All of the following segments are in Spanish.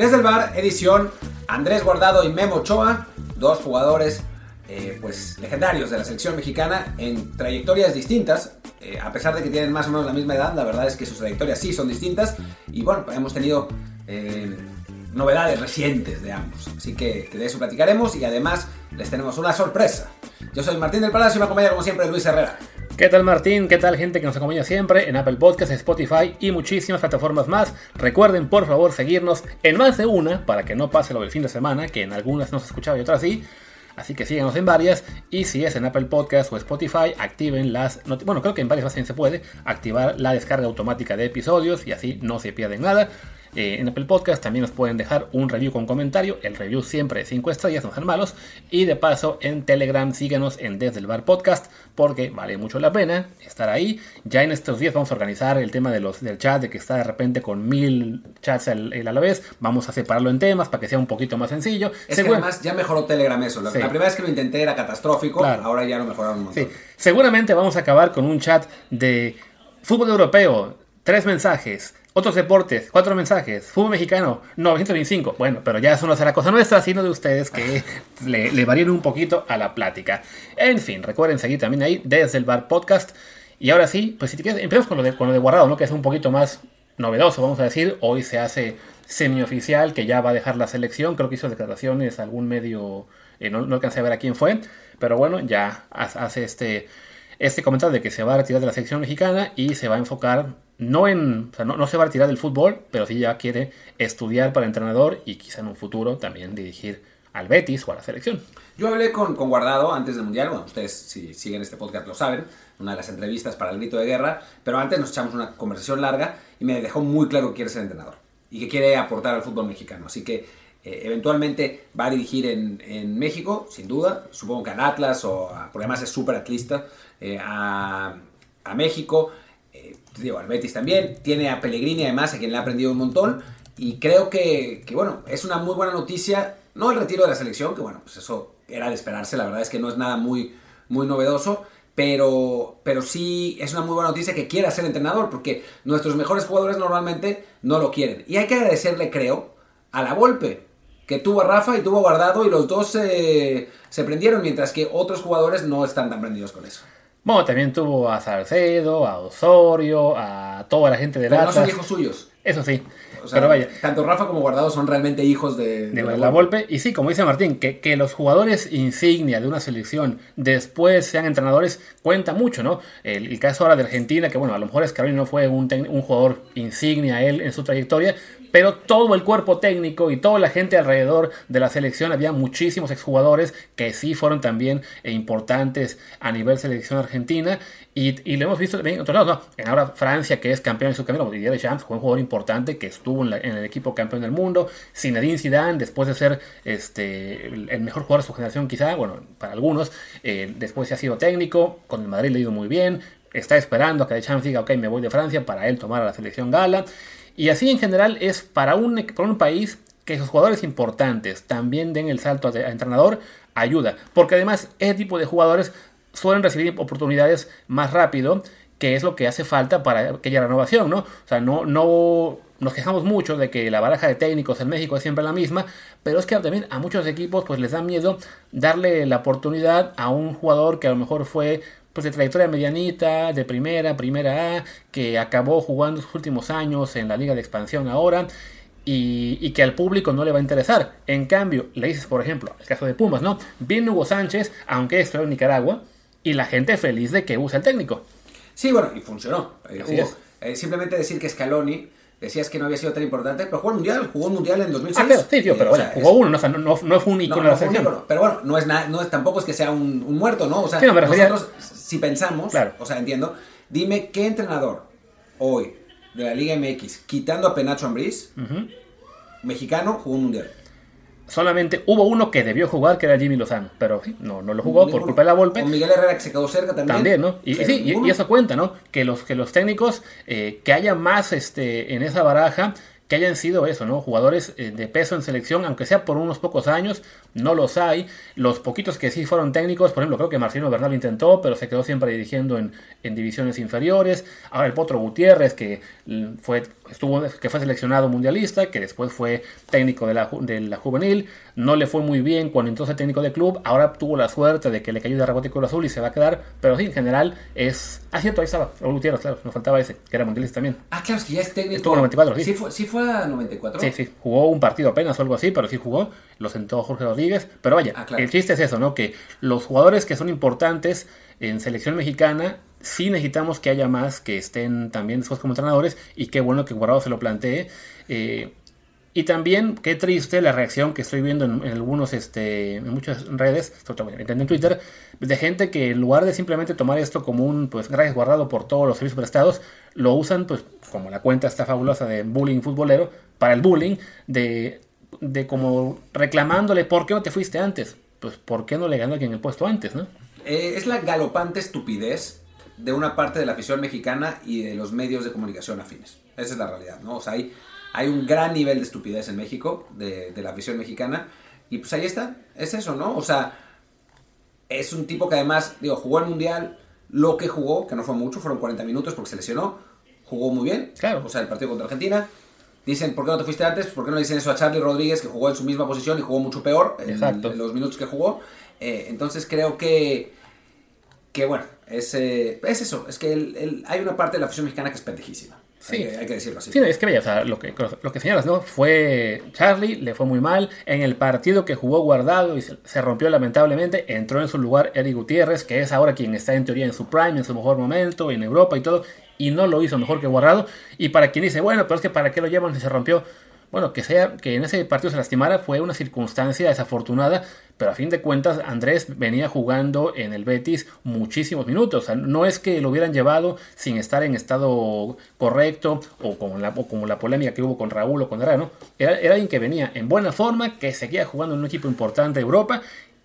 Desde el bar, edición Andrés Guardado y Memo Ochoa, dos jugadores eh, pues legendarios de la selección mexicana en trayectorias distintas. eh, a pesar de que tienen más o menos la misma edad, la verdad es que sus trayectorias sí son distintas. Y bueno, hemos tenido eh, novedades recientes de ambos. Así que, que de eso platicaremos y además les tenemos una sorpresa. Yo soy Martín del Palacio y me acompaña como siempre Luis Herrera. ¿Qué tal Martín? ¿Qué tal gente que nos acompaña siempre en Apple Podcasts, Spotify y muchísimas plataformas más? Recuerden por favor seguirnos en más de una para que no pase lo del fin de semana, que en algunas no se escuchaba y otras sí. Así que síganos en varias y si es en Apple Podcasts o Spotify, activen las... Bueno, creo que en varias más se puede activar la descarga automática de episodios y así no se pierden nada. Eh, en Apple Podcast también nos pueden dejar un review con comentario. El review siempre de 5 estrellas, no sean malos. Y de paso en Telegram síganos en Desde el Bar Podcast porque vale mucho la pena estar ahí. Ya en estos días vamos a organizar el tema de los, del chat, de que está de repente con mil chats al- el a la vez. Vamos a separarlo en temas para que sea un poquito más sencillo. Es que además ya mejoró Telegram eso. La, Sí. la primera vez que lo intenté era catastrófico, Claro. ahora ya lo mejoraron un montón. Sí, seguramente vamos a acabar con un chat de fútbol europeo, tres mensajes, otros deportes, cuatro mensajes, fútbol mexicano, 925. Bueno, pero ya eso no será cosa nuestra, sino de ustedes que le, le varíen un poquito a la plática. En fin, recuerden seguir también ahí desde el bar podcast. Y ahora sí, pues si te quieres, empezamos con lo de, guardado, ¿no? Que es un poquito más novedoso, vamos a decir. Hoy se hace semioficial que ya va a dejar la selección. Creo que hizo declaraciones algún medio, eh, no, no alcancé a ver a quién fue, pero bueno, ya ha- hace este, este comentario de que se va a retirar de la selección mexicana y se va a enfocar, no en, o sea, no, no se va a retirar del fútbol, pero sí ya quiere estudiar para entrenador y quizá en un futuro también dirigir al Betis o a la selección. Yo hablé con, con Guardado antes del Mundial, bueno, ustedes si siguen este podcast lo saben, una de las entrevistas para el grito de guerra, pero antes nos echamos una conversación larga y me dejó muy claro que quiere ser entrenador y que quiere aportar al fútbol mexicano. Así que eh, eventualmente va a dirigir en, en México, sin duda, supongo que al Atlas, o a- porque además es súper atlista, eh, a, a México, digo, al también, tiene a Pellegrini además, a quien le ha aprendido un montón, y creo que, que, bueno, es una muy buena noticia, no el retiro de la selección, que bueno, pues eso era de esperarse, la verdad es que no es nada muy, muy novedoso, pero, pero sí es una muy buena noticia que quiera ser entrenador, porque nuestros mejores jugadores normalmente no lo quieren. Y hay que agradecerle, creo, a la Volpe, que tuvo a Rafa y tuvo a Guardado, y los dos eh, se prendieron, mientras que otros jugadores no están tan prendidos con eso. Bueno, también tuvo a Salcedo, a Osorio, a toda la gente del Pero no son hijos suyos. Eso sí. O sea, pero vaya, tanto Rafa como Guardado son realmente hijos de, de la Volpe. Y sí, como dice Martín, que, que los jugadores insignia de una selección después sean entrenadores cuenta mucho, ¿no? El, el caso ahora de Argentina, que bueno, a lo mejor Scaloni no fue un, un jugador insignia él en su trayectoria, pero todo el cuerpo técnico y toda la gente alrededor de la selección, había muchísimos exjugadores que sí fueron también eh, importantes a nivel selección argentina. Y, lo hemos visto también en otros lados, ¿no? En ahora Francia, que es campeón en su camino, Didier Deschamps fue un jugador importante que estuvo en, el equipo campeón del mundo. Zinedine Zidane, después de ser este, el mejor jugador de su generación quizá, bueno, para algunos, eh, después se ha sido técnico, con el Madrid le ha ido muy bien, está esperando a que Deschamps diga, ok, me voy de Francia para él tomar a la selección gala. Y así en general es para un, para un país que sus jugadores importantes también den el salto a, a entrenador, ayuda. Porque además ese tipo de jugadores suelen recibir oportunidades más rápido, que es lo que hace falta para aquella renovación, ¿no? O sea, no, no nos quejamos mucho de que la baraja de técnicos en México es siempre la misma, pero es que también a muchos equipos pues les da miedo darle la oportunidad a un jugador que a lo mejor fue pues de trayectoria medianita, de primera, primera A, que acabó jugando sus últimos años en la liga de expansión ahora y, y, que al público no le va a interesar. En cambio, le dices, por ejemplo, el caso de Pumas, ¿no? Viene Hugo Sánchez, aunque estuvo en Nicaragua, y la gente feliz de que use el técnico. Sí, bueno, y funcionó. Eh, Hugo, eh, simplemente decir que Scaloni decías que no había sido tan importante, pero jugó el Mundial, jugó el Mundial en 2006. Ah, pero, sí, tío, pero bueno, sea, jugó es- uno, no, o sea, no, no, no fue un no, icono no de la selección. ícono, pero bueno, no es, na- no es tampoco es que sea un, un muerto, ¿no? O sea, Sí, no, nosotros, si pensamos, Claro. o sea, entiendo, dime qué entrenador hoy de la Liga MX, quitando a Penacho Ambriz, mexicano, jugó un Mundial. Solamente hubo uno que debió jugar, que era Jimmy Lozano, pero sí, no, no lo jugó por culpa de la Volpe. O Miguel Herrera que se quedó cerca también. También, ¿no? Y, sí, y eso cuenta, ¿no? Que los, que los técnicos, eh, que haya más este, en esa baraja, que hayan sido eso, ¿no? Jugadores eh, de peso en selección, aunque sea por unos pocos años, no los hay. Los poquitos que sí fueron técnicos, por ejemplo, creo que Marcino Bernal intentó, pero se quedó siempre dirigiendo en, en divisiones inferiores. Ahora el Potro Gutiérrez, que mm, fue, estuvo, que fue seleccionado mundialista, que después fue técnico de la, de la juvenil, no le fue muy bien cuando entonces técnico de club, ahora tuvo la suerte de que le cayó de rebote Cruz Azul y se va a quedar, pero sí, en general es... Ah, cierto, ahí estaba, Raúl Gutiérrez, claro, nos faltaba ese, que era mundialista también. Ah, claro, es que ya es técnico. Estuvo en 94, sí. Sí fue, sí fue a 94. Sí, sí, jugó un partido apenas o algo así, pero sí jugó, lo sentó Jorge Rodríguez, pero vaya, Ah, claro. el chiste es eso, ¿no? Que los jugadores que son importantes en selección mexicana, sí necesitamos que haya más que estén también después como entrenadores, y qué bueno que Guardado se lo plantee. eh, y también, qué triste la reacción que estoy viendo en, en algunos, este, en muchas redes, sobre todo en Twitter, de gente que en lugar de simplemente tomar esto como un, pues, gracias guardado por todos los servicios prestados, lo usan, pues, como la cuenta está fabulosa de bullying futbolero, para el bullying, de, de como reclamándole, ¿por qué no te fuiste antes? Pues, ¿por qué no le ganó a quien el puesto antes, no? Eh, es la galopante estupidez de una parte de la afición mexicana y de los medios de comunicación afines. Esa es la realidad, ¿no? O sea, hay, hay un gran nivel de estupidez en México, de, de la afición mexicana, y pues ahí está, es eso, ¿no? O sea, es un tipo que además, digo, jugó el Mundial, lo que jugó, que no fue mucho, fueron 40 minutos porque se lesionó, jugó muy bien, Claro. o sea, el partido contra Argentina. Dicen, ¿por qué no te fuiste antes? ¿Por qué no le dicen eso a Charlie Rodríguez, que jugó en su misma posición y jugó mucho peor en, Exacto. en los minutos que jugó? Eh, entonces creo que, que bueno, es, eh, es eso, es que el- el- hay una parte de la afición mexicana que es pendejísima. Sí. Hay, que- hay que decirlo así. Sí, es que vaya, o sea, lo que, lo que señalas, ¿no? Fue Charlie, le fue muy mal. En el partido que jugó guardado y se, se rompió lamentablemente, entró en su lugar Eric Gutiérrez, que es ahora quien está en teoría en su prime, en su mejor momento, en Europa y todo, y no lo hizo mejor que guardado. Y para quien dice, bueno, pero es que para qué lo llevan si se rompió. Bueno, que sea que en ese partido se lastimara fue una circunstancia desafortunada, pero a fin de cuentas Andrés venía jugando en el Betis muchísimos minutos. O sea, no es que lo hubieran llevado sin estar en estado correcto o como la, como la polémica que hubo con Raúl o con Herrera, ¿no? Era, era alguien que venía en buena forma, que seguía jugando en un equipo importante de Europa.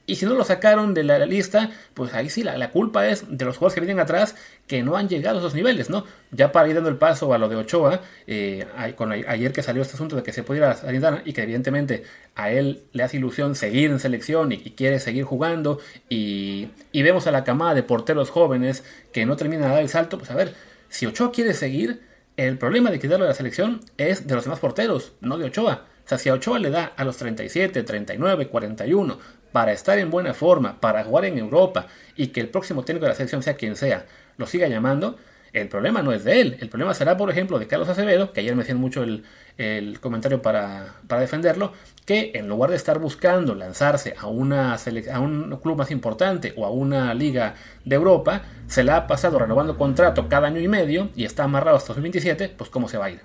Y si no lo sacaron de la lista, pues ahí sí la, la culpa es de los jugadores que vienen atrás que no han llegado a esos niveles, ¿no? Ya para ir dando el paso a lo de Ochoa, eh, con, ayer que salió este asunto de que se pudiera salir y que evidentemente a él le hace ilusión seguir en selección y, y quiere seguir jugando y, y vemos a la camada de porteros jóvenes que no terminan de dar el salto, pues a ver, si Ochoa quiere seguir, el problema de quitarlo de la selección es de los demás porteros, no de Ochoa. O sea, si a Ochoa le da a los 37, 39, 41 para estar en buena forma, para jugar en Europa y que el próximo técnico de la selección sea quien sea, lo siga llamando, el problema no es de él. El problema será, por ejemplo, de Carlos Acevedo, que ayer me hacían mucho el, el comentario para, para defenderlo, que en lugar de estar buscando lanzarse a, una a un club más importante o a una liga de Europa, se la ha pasado renovando contrato cada año y medio y está amarrado hasta 2027, pues cómo se va a ir.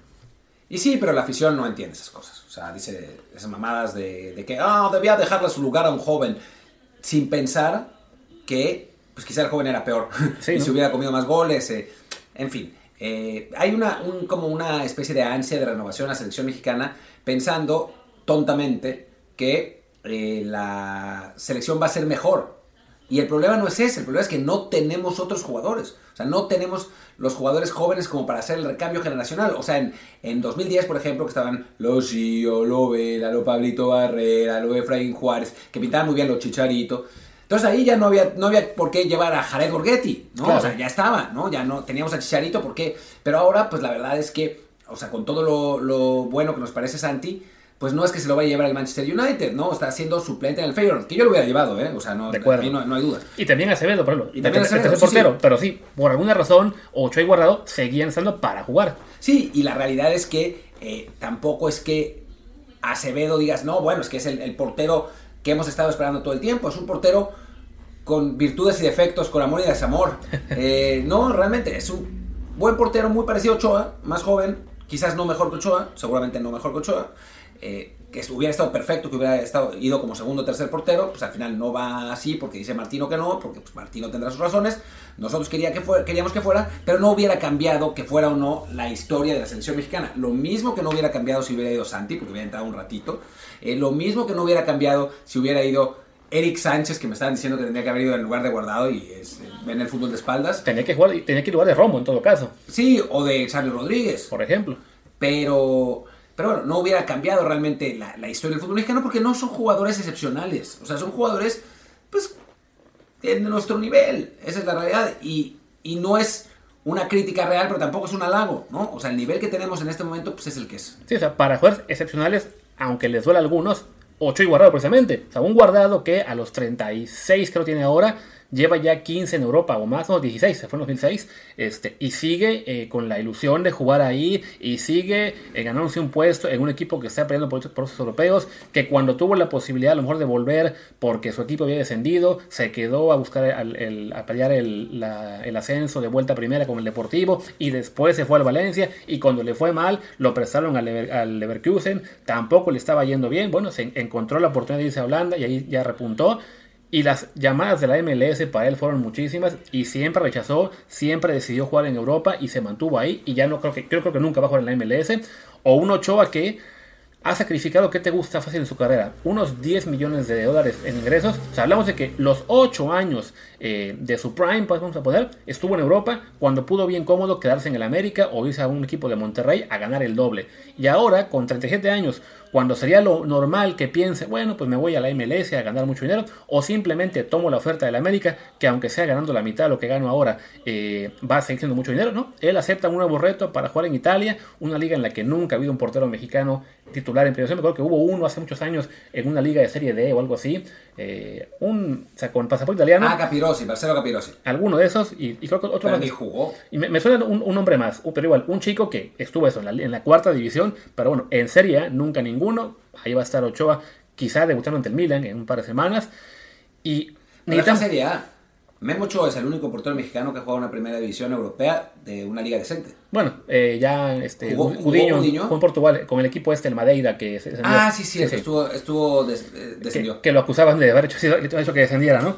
Y sí, pero la afición no entiende esas cosas. O sea, dice esas mamadas de, de que, ah, debía dejarle su lugar a un joven, sin pensar que, pues quizá el joven era peor Sí, y ¿no? se hubiera comido más goles. eh, en fin, eh, hay una, un- como una especie de ansia de renovación a la selección mexicana, pensando tontamente que eh, la selección va a ser mejor. Y el problema no es ese, el problema es que no tenemos otros jugadores. O sea, no tenemos los jugadores jóvenes como para hacer el recambio generacional. O sea, en, en 2010, por ejemplo, que estaban los Gio, lo Vela, lo Pablito Barrera, lo Efraín Juárez, que pintaban muy bien los Chicharito. Entonces ahí ya no había, no había por qué llevar a Jared Borghetti, ¿no? Claro. O sea, ya estaba, ¿no? Ya no teníamos a Chicharito, ¿por qué? Pero ahora, pues la verdad es que, o sea, con todo lo, lo bueno que nos parece Santi, pues no es que se lo vaya a llevar el Manchester United, ¿no? Está siendo suplente en el Feyenoord, que yo lo hubiera llevado, ¿eh? O sea, no, De acuerdo. no, no hay dudas. Y también Acevedo, por ejemplo. Y también el el Acevedo, tercer sí, portero. sí. Pero sí, por alguna razón, Ochoa y Guardado seguían estando para jugar. Sí, y la realidad es que eh, tampoco es que Acevedo digas, no, bueno, es que es el, el portero que hemos estado esperando todo el tiempo. Es un portero con virtudes y defectos, con amor y desamor. Eh, no, realmente es un buen portero muy parecido a Ochoa, más joven, quizás no mejor que Ochoa, seguramente no mejor que Ochoa, eh, que hubiera estado perfecto, que hubiera estado, ido como segundo o tercer portero, pues al final no va así porque dice Martino que no, porque pues, Martino tendrá sus razones. Nosotros quería que fuera, queríamos que fuera, pero no hubiera cambiado que fuera o no la historia de la selección mexicana. Lo mismo que no hubiera cambiado si hubiera ido Santi, porque hubiera entrado un ratito. Eh, lo mismo que no hubiera cambiado si hubiera ido Eric Sánchez, que me estaban diciendo que tenía que haber ido en lugar de guardado y es, eh, ven el fútbol de espaldas. Tenía que, jugar, tenía que ir lugar de Romo en todo caso. Sí, o de Xavi Rodríguez. Por ejemplo. Pero pero bueno, no hubiera cambiado realmente la, historia del fútbol mexicano porque no son jugadores excepcionales. O sea, son jugadores, pues, de nuestro nivel. Esa es la realidad. Y, y no es una crítica real, pero tampoco es un halago, ¿no? O sea, el nivel que tenemos en este momento, pues es el que es. Sí, o sea, para jugadores excepcionales, aunque les duele a algunos, 8 y guardado precisamente. O sea, un guardado que a los 36 que lo tiene ahora, lleva ya 15 en Europa o más, no, 16, se fue en 2006, este, y sigue eh, con la ilusión de jugar ahí y sigue eh, ganándose un puesto en un equipo que está peleando por los europeos, que cuando tuvo la posibilidad a lo mejor de volver porque su equipo había descendido, se quedó a buscar el, a pelear el, ascenso de vuelta primera con el Deportivo y después se fue al Valencia y cuando le fue mal lo prestaron al, al Leverkusen, tampoco le estaba yendo bien, bueno, se encontró la oportunidad de irse a Holanda y ahí ya repuntó y las llamadas de la MLS para él fueron muchísimas y siempre rechazó, siempre decidió jugar en Europa y se mantuvo ahí y ya no creo que, creo, creo que nunca va a jugar en la MLS. O un Ochoa que ha sacrificado, ¿qué te gusta fácil en su carrera? Unos 10 millones de dólares en ingresos. O sea, hablamos de que los 8 años eh, de su prime, pues vamos a poner, estuvo en Europa cuando pudo bien cómodo quedarse en el América o irse a un equipo de Monterrey a ganar el doble. Y ahora, con 37 años, cuando sería lo normal que piense, bueno, pues me voy a la MLS a ganar mucho dinero, o simplemente tomo la oferta de la América, que aunque sea ganando la mitad de lo que gano ahora, eh, va a seguir siendo mucho dinero, ¿no? Él acepta un nuevo reto para jugar en Italia, una liga en la que nunca ha habido un portero mexicano titular en primera. Me acuerdo que hubo uno hace muchos años en una liga de Serie D o algo así, eh, un, o sea, con pasaporte italiano. Ah, Capirosi, Marcelo Capirosi. Alguno de esos, y, creo que otro pero más. jugó. Y me, suena un, un, hombre más, pero igual, un chico que estuvo eso, en la, en la cuarta división, pero bueno, en Serie A nunca ninguno. Ahí va a estar Ochoa, quizá debutando ante el Milan en un par de semanas. Y necesitan... Serie A. Memo Ochoa es el único portero mexicano que juega una primera división europea de una liga decente. Bueno, eh, ya este, ¿Jugó, en Portugal con el equipo este, el Madeira, que Ah, sí, sí, estuvo, estuvo eh, descendió. Que, lo acusaban de haber hecho, hecho que descendiera, ¿no?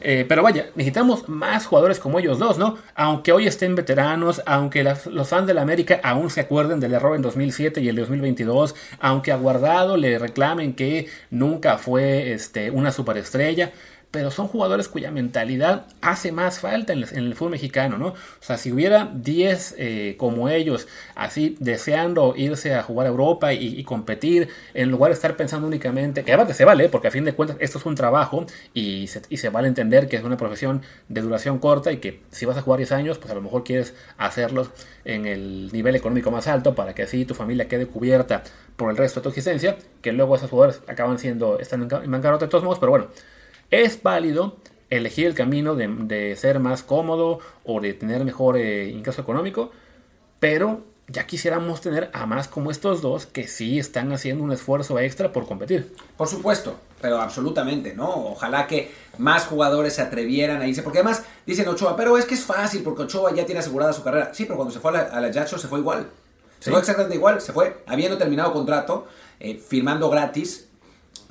Eh, pero vaya, necesitamos más jugadores como ellos dos, ¿no? Aunque hoy estén veteranos, aunque los fans de la América aún se acuerden del error en 2007 y el 2022, aunque a Guardado le reclamen que nunca fue este, una superestrella, pero son jugadores cuya mentalidad hace más falta en el, fútbol mexicano, ¿no? O sea, si hubiera 10 eh, como ellos, así deseando irse a jugar a Europa y, competir, en lugar de estar pensando únicamente, que además se vale, porque a fin de cuentas esto es un trabajo y se, vale entender que es una profesión de duración corta y que si vas a jugar 10 años, pues a lo mejor quieres hacerlos en el nivel económico más alto para que así tu familia quede cubierta por el resto de tu existencia, que luego esos jugadores acaban siendo, están en bancarrota de todos modos, pero bueno. Es válido elegir el camino de, ser más cómodo o de tener mejor eh, ingreso económico, pero ya quisiéramos tener a más como estos dos que sí están haciendo un esfuerzo extra por competir. Por supuesto, pero absolutamente, ¿no? Ojalá que más jugadores se atrevieran a irse, porque además dicen Ochoa, pero es que es fácil porque Ochoa ya tiene asegurada su carrera. Sí, pero cuando se fue a la, a se fue igual. Se fue exactamente igual, se fue habiendo terminado contrato, eh, firmando gratis,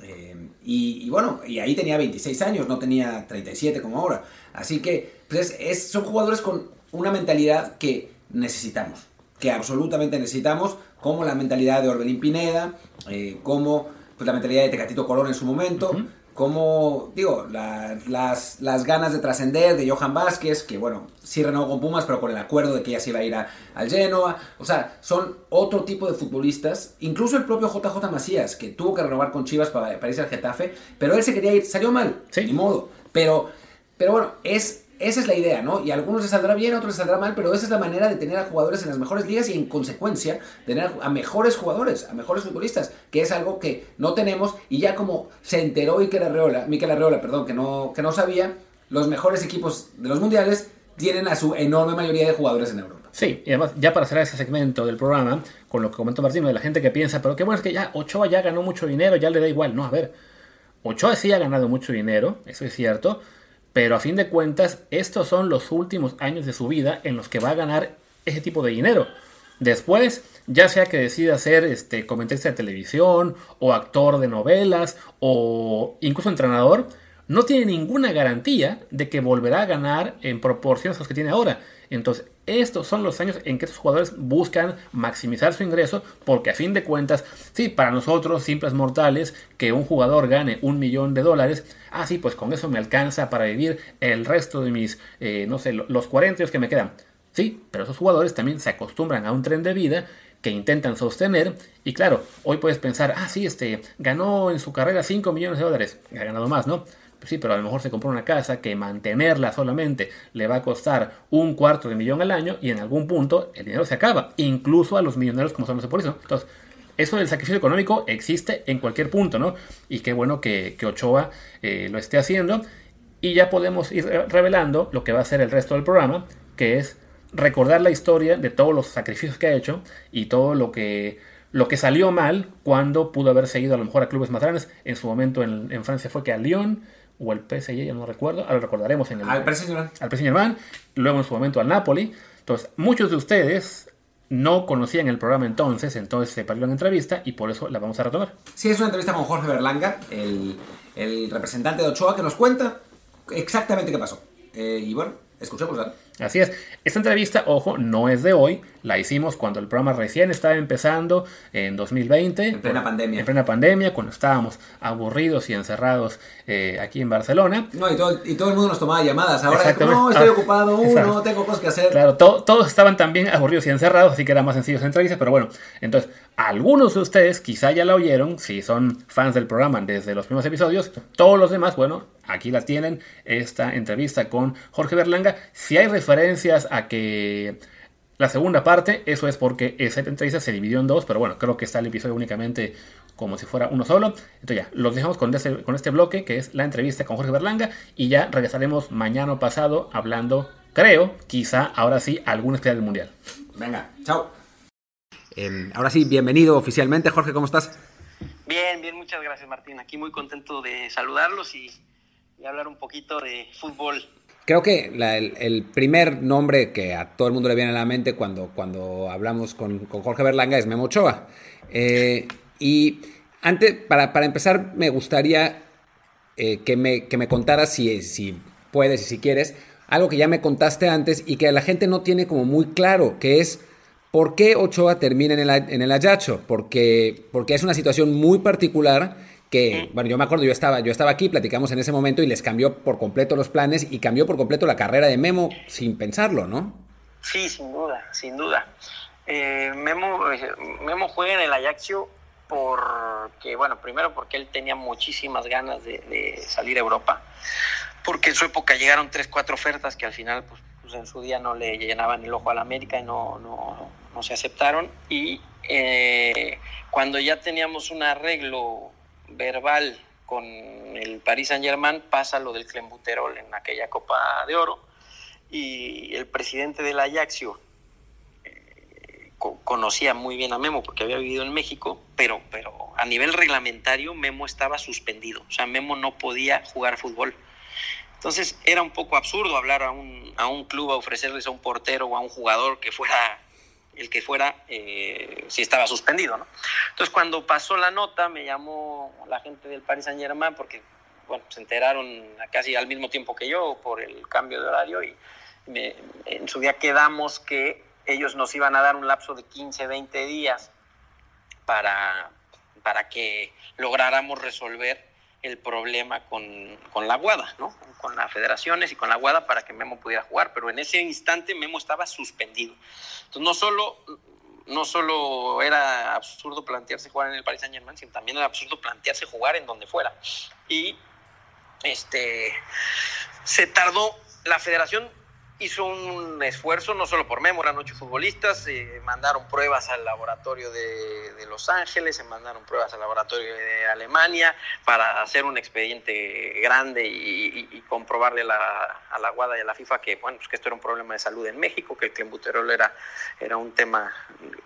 eh, y, bueno, y ahí tenía 26 años, no tenía 37 como ahora. Así que pues es, son jugadores con una mentalidad que necesitamos, que absolutamente necesitamos, como la mentalidad de Orbelín Pineda, eh, como pues, la mentalidad de Tecatito Colón en su momento como, digo, las, las, ganas de trascender de Johan Vázquez, que bueno, sí renovó con Pumas, pero con el acuerdo de que ya se iba a ir al Genoa. O sea, son otro tipo de futbolistas. Incluso el propio JJ Macías, que tuvo que renovar con Chivas para, para irse al Getafe, pero él se quería ir, salió mal, sí. ni modo. Pero, pero bueno, es esa es la idea, ¿no? Y a algunos les saldrá bien, a otros les saldrá mal, pero esa es la manera de tener a jugadores en las mejores ligas y en consecuencia tener a mejores jugadores, a mejores futbolistas, que es algo que no tenemos y ya como se enteró Mikel Arreola, Mikel Arreola, perdón, que no, que no sabía, los mejores equipos de los mundiales tienen a su enorme mayoría de jugadores en Europa. Sí, y además, ya para cerrar ese segmento del programa, con lo que comentó Martín, de la gente que piensa, pero qué bueno es que ya Ochoa ya ganó mucho dinero, ya le da igual. No, a ver, Ochoa sí ha ganado mucho dinero, eso es cierto, pero a fin de cuentas, estos son los últimos años de su vida en los que va a ganar ese tipo de dinero. Después, ya sea que decida ser este, comentarista de televisión o actor de novelas o incluso entrenador, no tiene ninguna garantía de que volverá a ganar en proporciones a los que tiene ahora. Entonces, estos son los años en que estos jugadores buscan maximizar su ingreso, porque a fin de cuentas, sí, para nosotros, simples mortales, que un jugador gane un millón de dólares, ah, sí, pues con eso me alcanza para vivir el resto de mis, eh, no sé, los 40 años que me quedan. Sí, pero esos jugadores también se acostumbran a un tren de vida que intentan sostener. Y claro, hoy puedes pensar, ah, sí, este, ganó en su carrera 5 millones de dólares. Ha ganado más, ¿no? Sí, pero a lo mejor se compró una casa que mantenerla solamente le va a costar un cuarto de millón al año y en algún punto el dinero se acaba, incluso a los millonarios como son los por eso. Entonces, eso del sacrificio económico existe en cualquier punto, ¿no? Y qué bueno que, Ochoa eh, lo esté haciendo. Y ya podemos ir revelando lo que va a ser el resto del programa, que es recordar la historia de todos los sacrificios que ha hecho y todo lo que, lo que salió mal cuando pudo haber seguido a lo mejor a clubes más grandes. En su momento en, en Francia fue que a Lyon, o el PSG, ya no recuerdo, ahora lo recordaremos en el... Al PSG Al PSG luego en su momento al Napoli. Entonces, muchos de ustedes no conocían el programa entonces, entonces se perdió la entrevista y por eso la vamos a retomar. Sí, es una entrevista con Jorge Berlanga, el, el representante de Ochoa, que nos cuenta exactamente qué pasó. Eh, y bueno, escuchémosla. Así es. Esta entrevista, ojo, no es de hoy. La hicimos cuando el programa recién estaba empezando, en 2020. En plena pandemia. En plena pandemia, cuando estábamos aburridos y encerrados eh, aquí en Barcelona. No, y todo, y todo, el mundo nos tomaba llamadas. Ahora, no, estoy ocupado, uh, no tengo cosas que hacer. Claro, todos estaban también aburridos y encerrados, así que era más sencillo esa entrevista. Pero bueno, entonces, algunos de ustedes quizá ya la oyeron, si son fans del programa desde los primeros episodios. Todos los demás, bueno, aquí la tienen, esta entrevista con Jorge Berlanga. Si hay referencias a que la segunda parte, eso es porque esa entrevista se dividió en dos, pero bueno, creo que está el episodio únicamente como si fuera uno solo. Entonces ya, los dejamos con este, con este bloque, que es la entrevista con Jorge Berlanga, y ya regresaremos mañana pasado hablando, creo, quizá ahora sí, algún especial del Mundial. Venga, chao. Em, ahora sí, bienvenido oficialmente, Jorge, ¿cómo estás? Bien, bien, muchas gracias, Martín. Aquí muy contento de saludarlos y hablar un poquito de fútbol Creo que el, primer nombre que a todo el mundo le viene a la mente cuando, cuando hablamos con, Jorge Berlanga es Memo Ochoa. Eh, y antes, para, empezar, me gustaría eh, que, me, que me contaras, si, si puedes y si quieres, algo que ya me contaste antes y que la gente no tiene como muy claro, que es por qué Ochoa termina en el, en el Ayacho. Porque, porque es una situación muy particular que, bueno, yo me acuerdo, yo estaba, yo estaba aquí, platicamos en ese momento y les cambió por completo los planes y cambió por completo la carrera de Memo sin pensarlo, ¿no? Sí, sin duda, sin duda. Eh, Memo, eh, Memo juega en el Ajaxio porque, bueno, primero porque él tenía muchísimas ganas de, salir a Europa, porque en su época llegaron tres, cuatro ofertas que al final, pues, pues en su día no le llenaban el ojo a la América y no, no, se aceptaron. Y eh, cuando ya teníamos un arreglo verbal con el Paris Saint Germain pasa lo del Clembuterol en aquella Copa de Oro y el presidente del Ajaxio eh, conocía muy bien a Memo porque había vivido en México, pero, pero a nivel reglamentario Memo estaba suspendido, o sea, Memo no podía jugar fútbol. Entonces era un poco absurdo hablar a un, a un club a ofrecerles a un portero o a un jugador que fuera el que fuera eh, si estaba suspendido. Entonces cuando pasó la nota me llamó la gente del Paris Saint Germain porque bueno, se enteraron casi al mismo tiempo que yo por el cambio de horario y en su día quedamos que ellos nos iban a dar un lapso de 15, 20 días para, para que lográramos resolver el problema con, con, la Guada, ¿no? Con las federaciones y con la Guada para que Memo pudiera jugar, pero en ese instante Memo estaba suspendido. Entonces no solo, no solo era absurdo plantearse jugar en el Paris Saint Germain, sino también era absurdo plantearse jugar en donde fuera. Y este se tardó, la federación hizo un esfuerzo, no solo por Memo, eran ocho futbolistas, se mandaron pruebas al laboratorio de, Los Ángeles, se mandaron pruebas al laboratorio de Alemania para hacer un expediente grande y, comprobarle a la Guada y a la FIFA que, bueno, pues que esto era un problema de salud en México, que el clenbuterol era, era un tema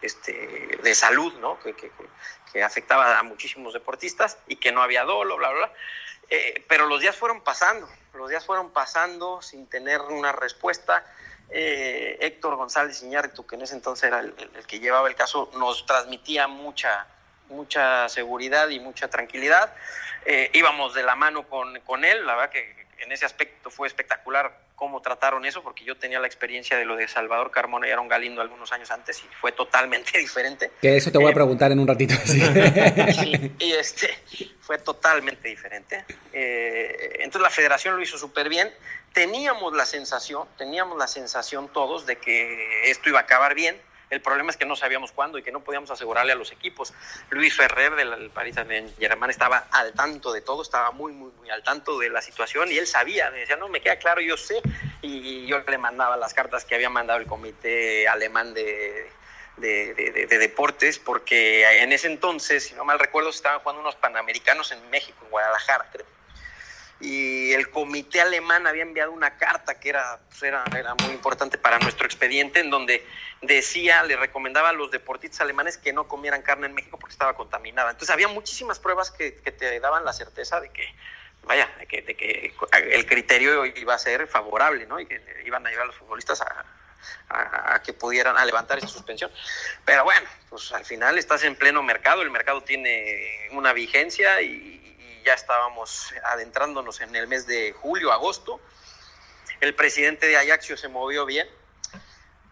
este, de salud, ¿no? Que, que, que afectaba a muchísimos deportistas y que no había dolo, bla, bla, bla. Eh, pero los días fueron pasando, los días fueron pasando sin tener una respuesta eh, Héctor González Iñárritu, que en ese entonces era el, que llevaba el caso, nos transmitía mucha, mucha seguridad y mucha tranquilidad. Eh, íbamos de la mano con, con él, la verdad que en ese aspecto fue espectacular cómo trataron eso, porque yo tenía la experiencia de lo de Salvador Carmona y Aaron Galindo algunos años antes y fue totalmente diferente. Que eso te voy a eh, preguntar en un ratito. Y este fue totalmente diferente. Eh, entonces la federación lo hizo súper bien. Teníamos la sensación, teníamos la sensación todos de que esto iba a acabar bien el problema es que no sabíamos cuándo y que no podíamos asegurarle a los equipos. Luis Ferrer del Paris Saint-Germain estaba al tanto de todo, estaba muy, muy, muy al tanto de la situación y él sabía, me decía, no, me queda claro, yo sé. Y yo le mandaba las cartas que había mandado el comité alemán de, de, de, deportes, porque en ese entonces, si no mal recuerdo, estaban jugando unos panamericanos en México, en Guadalajara, creo y el comité alemán había enviado una carta que era, pues, era, era, muy importante para nuestro expediente, en donde decía, le recomendaba a los deportistas alemanes que no comieran carne en México porque estaba contaminada. Entonces había muchísimas pruebas que, que te daban la certeza de que, vaya, de que, de que, el criterio iba a ser favorable, ¿no? Y que iban a ayudar a los futbolistas a, que pudieran a levantar esa suspensión. Pero bueno, pues al final estás en pleno mercado, el mercado tiene una vigencia y, ya estábamos adentrándonos en el mes de julio, agosto. El presidente de Ajaxio se movió bien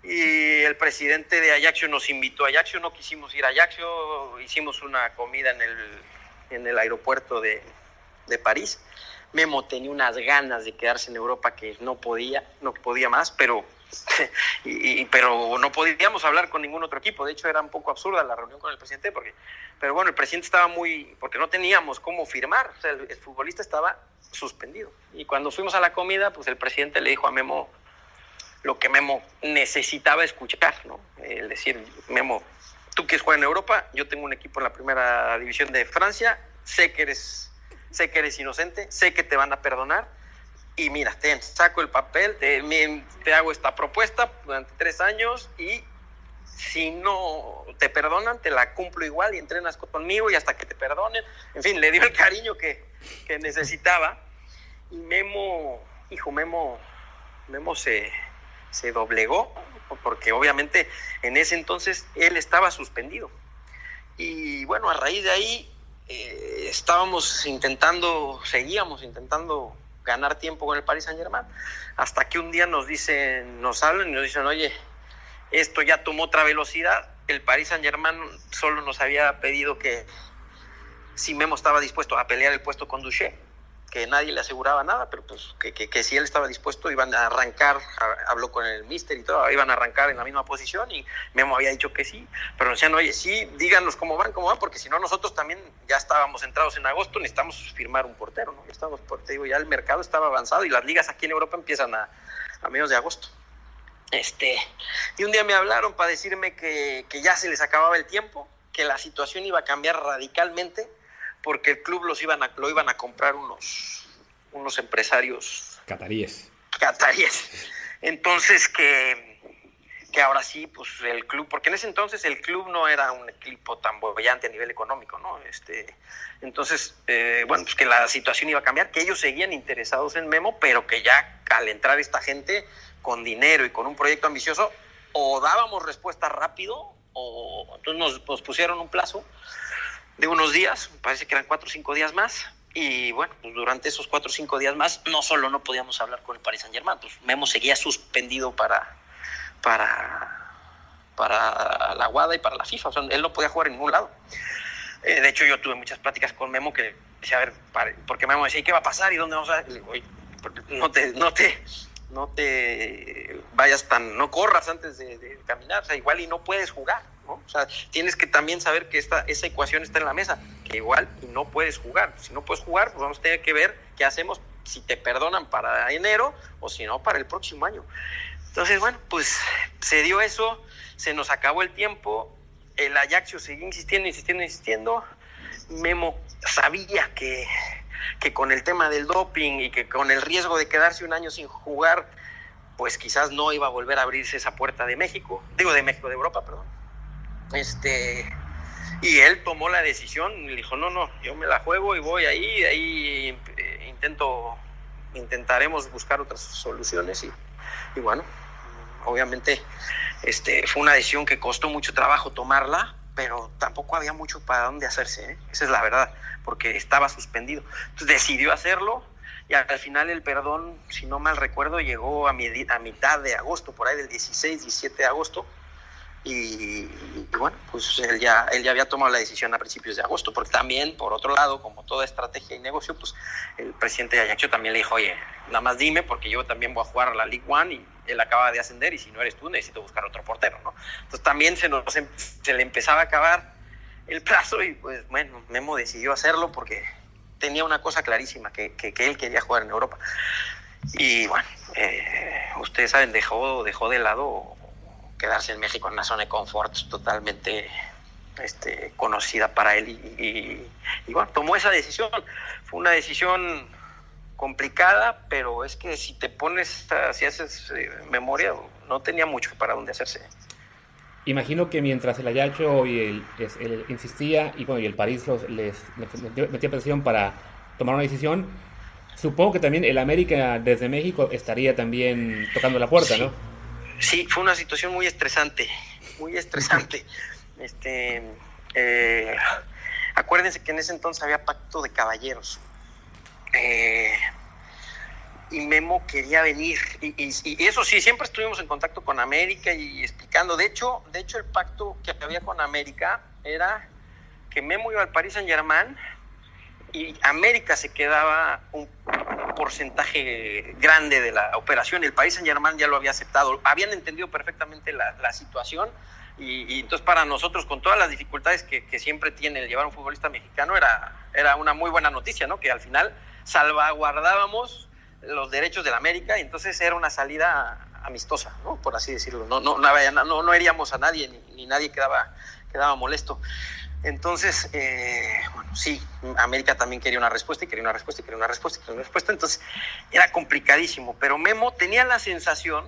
y el presidente de Ajaxio nos invitó a Ajaxio, no quisimos ir a Ajaxio, hicimos una comida en el, en el aeropuerto de, de París. Memo tenía unas ganas de quedarse en Europa que no podía, no podía más, pero y, pero no podíamos hablar con ningún otro equipo. De hecho, era un poco absurda la reunión con el presidente, porque, pero bueno, el presidente estaba muy, porque no teníamos cómo firmar, o sea, el, futbolista estaba suspendido. Y cuando fuimos a la comida, pues el presidente le dijo a Memo lo que Memo necesitaba escuchar, ¿no? El decir, Memo, tú quieres jugar en Europa, yo tengo un equipo en la primera división de Francia, sé que eres, sé que eres inocente, sé que te van a perdonar y mira, te saco el papel, te, te hago esta propuesta durante tres años y si no te perdonan, te la cumplo igual y entrenas conmigo y hasta que te perdonen. En fin, le dio el cariño que, que necesitaba. Y Memo, hijo, Memo, Memo se, se doblegó, porque obviamente en ese entonces él estaba suspendido. Y bueno, a raíz de ahí eh, estábamos intentando, seguíamos intentando ganar tiempo con el Paris Saint Germain, hasta que un día nos dicen, nos hablan y nos dicen, oye, esto ya tomó otra velocidad, el Paris Saint Germain solo nos había pedido que si Memo estaba dispuesto a pelear el puesto con Duché, que nadie le aseguraba nada, pero pues que, que, si él estaba dispuesto iban a arrancar, habló con el mister y todo, iban a arrancar en la misma posición y Memo había dicho que sí, pero decían, oye, sí, díganos cómo van, cómo van, porque si no nosotros también ya estábamos entrados en agosto, necesitamos firmar un portero, ¿no? Ya estamos, te digo, ya el mercado estaba avanzado y las ligas aquí en Europa empiezan a, a mediados de agosto. Este, y un día me hablaron para decirme que, que ya se les acababa el tiempo, que la situación iba a cambiar radicalmente porque el club los iban a, lo iban a comprar unos, unos empresarios. Cataríes. Cataríes. Entonces que, que ahora sí, pues el club, porque en ese entonces el club no era un equipo tan bollante a nivel económico, ¿no? Este, entonces, eh, bueno, pues que la situación iba a cambiar, que ellos seguían interesados en Memo, pero que ya al entrar esta gente con dinero y con un proyecto ambicioso, o dábamos respuesta rápido, o entonces nos, nos pusieron un plazo de unos días, parece que eran cuatro o cinco días más. Y bueno, pues durante esos cuatro o cinco días más, no solo no podíamos hablar con el Paris Saint Germain, pues Memo seguía suspendido para, para, para la Guada y para la FIFA. O sea, él no podía jugar en ningún lado. Eh, de hecho, yo tuve muchas pláticas con Memo que decía, a ver, porque Memo decía, ¿qué va a pasar y dónde vamos a...? Le no te, no te, no te vayas tan, no corras antes de, de caminar, o sea, igual y no puedes jugar. O sea, tienes que también saber que esta, esa ecuación está en la mesa, que igual no puedes jugar. Si no puedes jugar, pues vamos a tener que ver qué hacemos, si te perdonan para enero o si no para el próximo año. Entonces, bueno, pues se dio eso, se nos acabó el tiempo, el Ajaxio seguía insistiendo, insistiendo, insistiendo. Memo sabía que, que con el tema del doping y que con el riesgo de quedarse un año sin jugar, pues quizás no iba a volver a abrirse esa puerta de México, digo de México, de Europa, perdón este, y él tomó la decisión, y dijo, no, no, yo me la juego y voy ahí, ahí eh, intento, intentaremos buscar otras soluciones y, y bueno, obviamente este, fue una decisión que costó mucho trabajo tomarla, pero tampoco había mucho para dónde hacerse, ¿eh? esa es la verdad, porque estaba suspendido. Entonces decidió hacerlo y al final el perdón, si no mal recuerdo, llegó a, a mitad de agosto, por ahí del 16, 17 de agosto, y, bueno, pues él ya, él ya había tomado la decisión a principios de agosto, porque también, por otro lado, como toda estrategia y negocio, pues el presidente de Ajaxio también le dijo, oye, nada más dime, porque yo también voy a jugar a la League One y él acaba de ascender y si no eres tú necesito buscar otro portero, ¿no? Entonces también se, nos, em, le empezaba a acabar el plazo y pues bueno, Memo decidió hacerlo porque tenía una cosa clarísima, que, que, él quería jugar en Europa. Y bueno, eh, ustedes saben, dejó, dejó de lado quedarse en México en una zona de confort totalmente este, conocida para él y, bueno, tomó esa decisión. Fue una decisión complicada, pero es que si te pones, si haces eh, memoria, no tenía mucho para dónde hacerse. Imagino que mientras el Ayacho y el, insistía y bueno y el París los, les, metía presión para tomar una decisión, supongo que también el América desde México estaría también tocando la puerta, ¿no? Sí, fue una situación muy estresante, muy estresante. Este, eh, acuérdense que en ese entonces había pacto de caballeros. Eh, y Memo quería venir. Y, eso sí, siempre estuvimos en contacto con América y explicando. De hecho, de hecho el pacto que había con América era que Memo iba al Paris Saint Germain y América se quedaba un porcentaje grande de la operación. El país Saint Germain ya lo había aceptado, habían entendido perfectamente la, situación y, entonces para nosotros con todas las dificultades que, siempre tiene el llevar un futbolista mexicano era, era una muy buena noticia, ¿no? Que al final salvaguardábamos los derechos de la América y entonces era una salida amistosa, ¿no? Por así decirlo. No, no, no, no, no heríamos a nadie ni, ni nadie quedaba, quedaba molesto. Entonces, eh, bueno, sí, América también quería una respuesta y quería una respuesta y quería una respuesta y quería una respuesta. Entonces, era complicadísimo. Pero Memo tenía la sensación,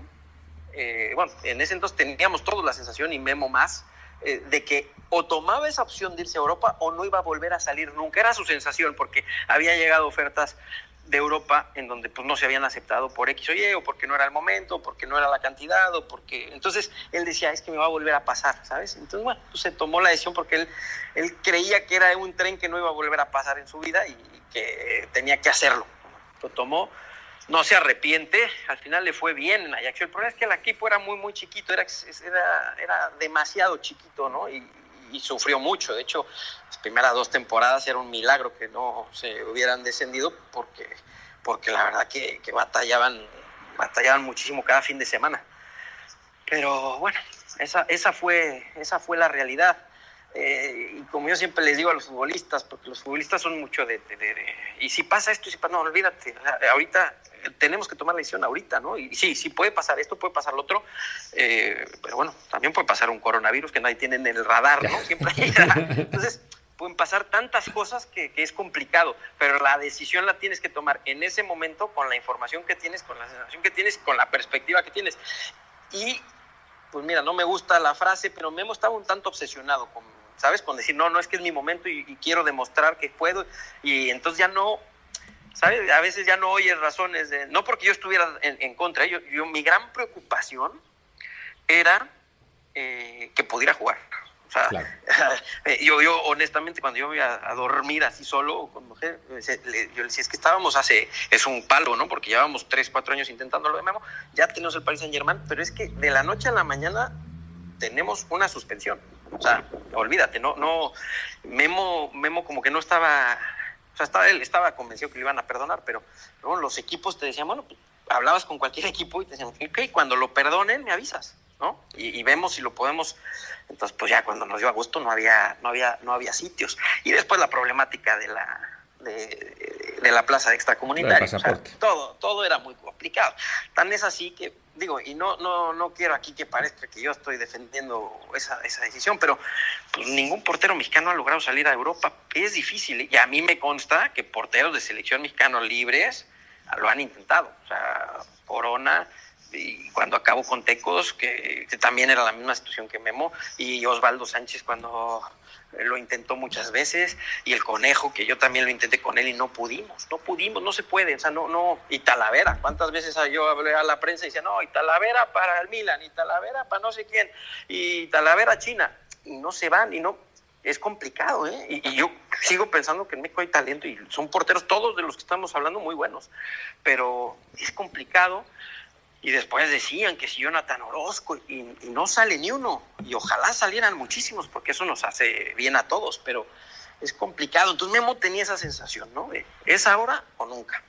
eh, bueno, en ese entonces teníamos todos la sensación y Memo más, eh, de que o tomaba esa opción de irse a Europa o no iba a volver a salir nunca. Era su sensación porque había llegado ofertas de Europa en donde pues no se habían aceptado por X o Y o porque no era el momento, o porque no era la cantidad o porque entonces él decía es que me va a volver a pasar, ¿sabes? Entonces bueno, pues se tomó la decisión porque él, él creía que era un tren que no iba a volver a pasar en su vida y, que tenía que hacerlo. Lo tomó, no se arrepiente, al final le fue bien en Ajax. El problema es que el equipo era muy muy chiquito, era, era, era demasiado chiquito, ¿no? Y, sufrió mucho. De hecho, las primeras dos temporadas era un milagro que no se hubieran descendido porque, porque la verdad que, batallaban, batallaban muchísimo cada fin de semana. Pero bueno, esa, esa, fue, esa fue la realidad. Eh, y como yo siempre les digo a los futbolistas, porque los futbolistas son mucho de, y si pasa esto, y si pasa, no, olvídate, ahorita tenemos que tomar la decisión ahorita, ¿no? Y sí, sí puede pasar esto, puede pasar lo otro, eh, pero bueno, también puede pasar un coronavirus que nadie tiene en el radar, ¿no? Siempre hay, entonces pueden pasar tantas cosas que, que, es complicado, pero la decisión la tienes que tomar en ese momento con la información que tienes, con la sensación que tienes, con la perspectiva que tienes. Y pues mira, no me gusta la frase, pero Memo estaba un tanto obsesionado con, ¿sabes? Con decir, no, no es que es mi momento y, quiero demostrar que puedo. Y entonces ya no, ¿sabes? A veces ya no oyes razones, de, no porque yo estuviera en, contra, yo, yo, mi gran preocupación era eh, que pudiera jugar. O sea, eh, yo, yo honestamente cuando yo voy a, dormir así solo con mujer, yo le decía, es que estábamos hace, es un palo, ¿no? Porque llevábamos tres, cuatro años intentándolo de Memo, ya tenemos el Paris Saint Germain, pero es que de la noche a la mañana tenemos una suspensión. O sea, olvídate, no, no, Memo, Memo como que no estaba, o sea, estaba, él estaba convencido que le iban a perdonar, pero, pero los equipos te decían, bueno, pues, hablabas con cualquier equipo y te decían, ok, cuando lo perdonen me avisas. ¿no? Y, vemos si lo podemos. Entonces, pues ya cuando nos dio a gusto no había, no había, no había sitios. Y después la problemática de la, de, la plaza extracomunitaria. todo, todo era muy complicado. Tan es así que, digo, y no, no, no quiero aquí que parezca que yo estoy defendiendo esa, esa decisión, pero pues, ningún portero mexicano ha logrado salir a Europa. Es difícil. Y a mí me consta que porteros de selección mexicano libres lo han intentado. O sea, Corona y cuando acabó con Tecos, que, también era la misma situación que Memo, y Osvaldo Sánchez cuando lo intentó muchas veces, y el Conejo, que yo también lo intenté con él y no pudimos, no pudimos, no se puede, o sea, no, no, y Talavera, ¿cuántas veces yo hablé a la prensa y decía, no, y Talavera para el Milan, y Talavera para no sé quién, y Talavera China, y no se van, y no, es complicado, ¿eh? Y, y, yo sigo pensando que en México hay talento y son porteros todos de los que estamos hablando muy buenos, pero es complicado y después decían que si Jonathan Orozco y, no sale ni uno. Y ojalá salieran muchísimos porque eso nos hace bien a todos, pero es complicado. Entonces Memo tenía esa sensación, ¿no? ¿Es ahora o nunca?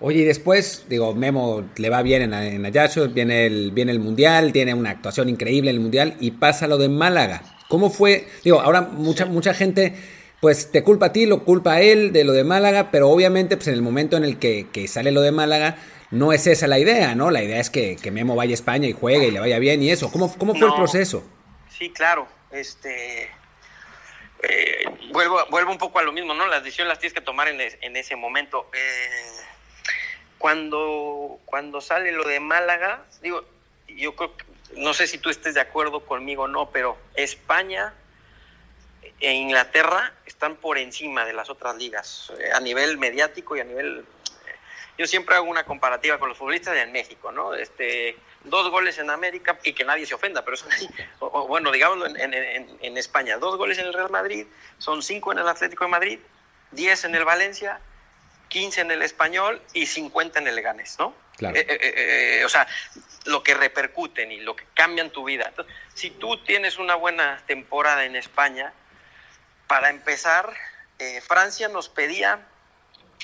Oye, y después, digo, Memo le va bien en, en Ayaccio, viene el, viene el Mundial, tiene una actuación increíble en el Mundial y pasa lo de Málaga. ¿Cómo fue? Digo, ahora mucha, mucha gente pues te culpa a ti, lo culpa a él de lo de Málaga, pero obviamente pues en el momento en el que, que sale lo de Málaga, no es esa la idea, ¿no? La idea es que, Memo vaya a España y juegue y le vaya bien y eso. ¿Cómo, cómo fue el proceso? Sí, claro. Este, eh, vuelvo, vuelvo un poco a lo mismo, ¿no? Las decisiones las tienes que tomar en, en ese momento. Eh, cuando, cuando sale lo de Málaga, digo, yo creo no sé si tú estés de acuerdo conmigo o no, pero España e Inglaterra están por encima de las otras ligas, eh, a nivel mediático y a nivel yo siempre hago una comparativa con los futbolistas en México, ¿no? Este, dos goles en América y que nadie se ofenda, pero son, o, bueno, digámoslo en, en, en, España, dos goles en el Real Madrid, son cinco en el Atlético de Madrid, diez en el Valencia, quince en el Español y cincuenta en el Leganés, ¿no? Claro. Eh, eh, eh, o sea, lo que repercuten y lo que cambian tu vida. Entonces, si tú tienes una buena temporada en España, para empezar, Francia nos pedía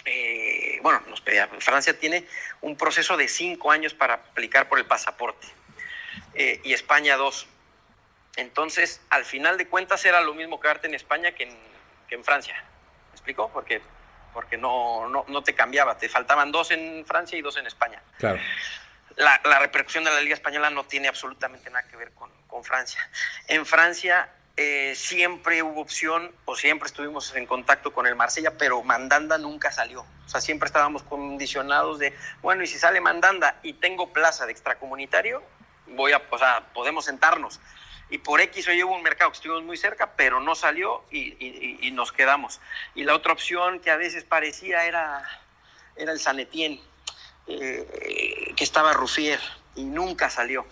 eh, bueno, nos pedía, Francia tiene un proceso de cinco años para aplicar por el pasaporte eh, y España dos. Entonces, al final de cuentas era lo mismo quedarte en España que en, que en Francia. ¿Me explico? Porque, porque no, no, no, te cambiaba, te faltaban dos en Francia y dos en España. Claro. La, la repercusión de la Liga Española no tiene absolutamente nada que ver con, con Francia. En Francia eh, siempre hubo opción o siempre estuvimos en contacto con el Marsella, pero Mandanda nunca salió. O sea, siempre estábamos condicionados de, bueno, y si sale Mandanda y tengo plaza de extracomunitario, voy a, o sea, podemos sentarnos. Y por X o Y hubo un mercado que estuvimos muy cerca, pero no salió y, nos quedamos. Y la otra opción que a veces parecía era, era el Sanetien, eh, que estaba Ruffier y nunca salió.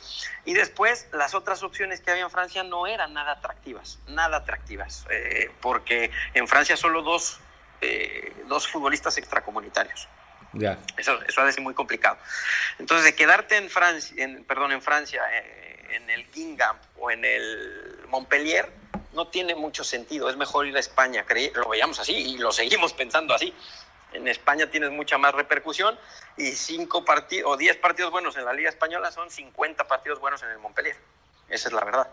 Y después las otras opciones que había en Francia no eran nada atractivas, nada atractivas, eh, porque en Francia solo dos, eh, dos futbolistas extracomunitarios. Ya. Eso, eso a muy complicado. Entonces, de quedarte en Francia, en, perdón, en Francia, eh, en el Gingham o en el Montpellier, no tiene mucho sentido. Es mejor ir a España. Lo veíamos así y lo seguimos pensando así. En España tienes mucha más repercusión y cinco partidos o diez partidos buenos en la Liga Española son 50 partidos buenos en el Montpellier. Esa es la verdad.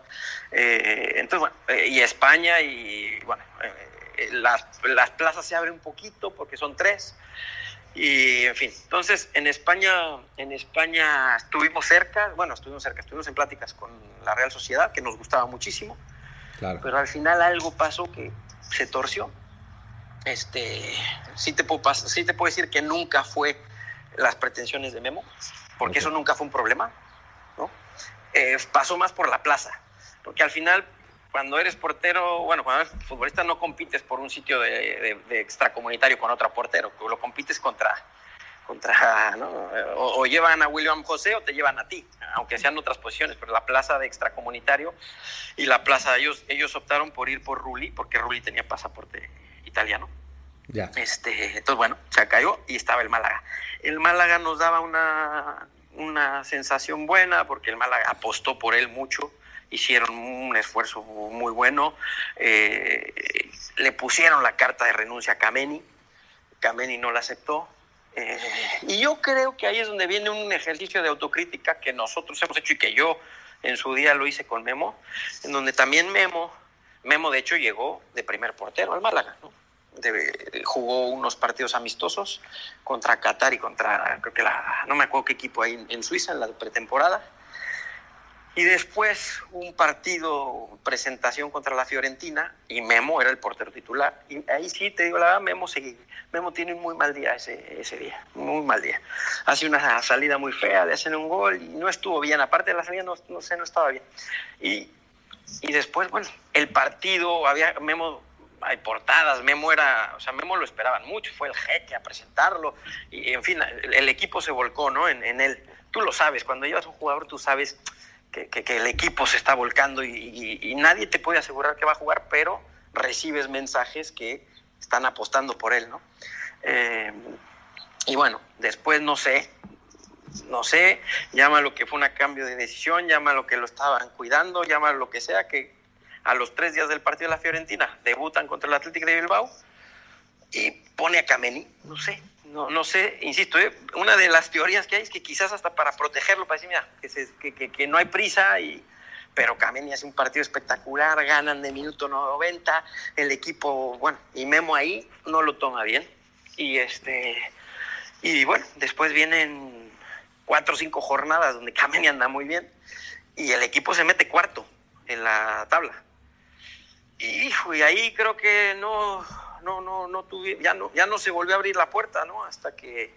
Eh, entonces, bueno, eh, y España y, bueno, eh, las, las plazas se abren un poquito porque son tres. Y, en fin, entonces en España, en España estuvimos cerca, bueno, estuvimos cerca, estuvimos en pláticas con la Real Sociedad, que nos gustaba muchísimo. Claro. Pero al final algo pasó que se torció este, sí te puedo, sí te puedo decir que nunca fue las pretensiones de Memo, porque eso nunca fue un problema, ¿no? Eh, pasó más por la plaza, porque al final cuando eres portero, bueno, cuando eres futbolista no compites por un sitio de, extracomunitario con otro portero, lo compites contra, contra o, llevan a William José o te llevan a ti, aunque sean otras posiciones, pero la plaza de extracomunitario y la plaza, ellos, ellos optaron por ir por Rulli, porque Rulli tenía pasaporte italiano. Este, entonces, bueno, se cayó y estaba el Málaga. El Málaga nos daba una, una sensación buena porque el Málaga apostó por él mucho, hicieron un esfuerzo muy bueno, eh, le pusieron la carta de renuncia a Kameni, Kameni no la aceptó. Eh, y yo creo que ahí es donde viene un ejercicio de autocrítica que nosotros hemos hecho y que yo en su día lo hice con Memo, en donde también Memo, Memo de hecho llegó de primer portero al Málaga, ¿no? Jugó unos partidos amistosos contra Qatar y contra, creo que la, no me acuerdo qué equipo ahí en, Suiza en la pretemporada. Y después un partido, presentación contra la Fiorentina, y Memo era el portero titular. Y ahí sí, te digo la verdad, Memo, Memo tiene un muy mal día ese, ese día, muy mal día. Hace una salida muy fea, le hacen un gol y no estuvo bien. Aparte de la salida, no, no sé, no estaba bien. Y, y después, bueno, el partido, había Memo hay portadas, Memo era, o sea, Memo lo esperaban mucho, fue el jeque a presentarlo, y en fin, el, equipo se volcó, ¿no? En, en, él. Tú lo sabes, cuando llevas un jugador, tú sabes que, el equipo se está volcando y, nadie te puede asegurar que va a jugar, pero recibes mensajes que están apostando por él, ¿no? Eh, y bueno, después no sé, no sé, llama lo que fue un cambio de decisión, llama lo que lo estaban cuidando, llama lo que sea, que a los tres días del partido de la Fiorentina debutan contra el Atlético de Bilbao y pone a Kameni, no sé, no, no sé, insisto, ¿eh? una de las teorías que hay es que quizás hasta para protegerlo, para decir, mira, que, que, que, no hay prisa, y, pero Kameni hace un partido espectacular, ganan de minuto 90, el equipo, bueno, y Memo ahí no lo toma bien. Y, este, y bueno, después vienen cuatro o cinco jornadas donde Kameni anda muy bien y el equipo se mete cuarto en la tabla. Y, y ahí creo que no, no, no, no tuve, ya no, ya no se volvió a abrir la puerta, ¿no? Hasta que,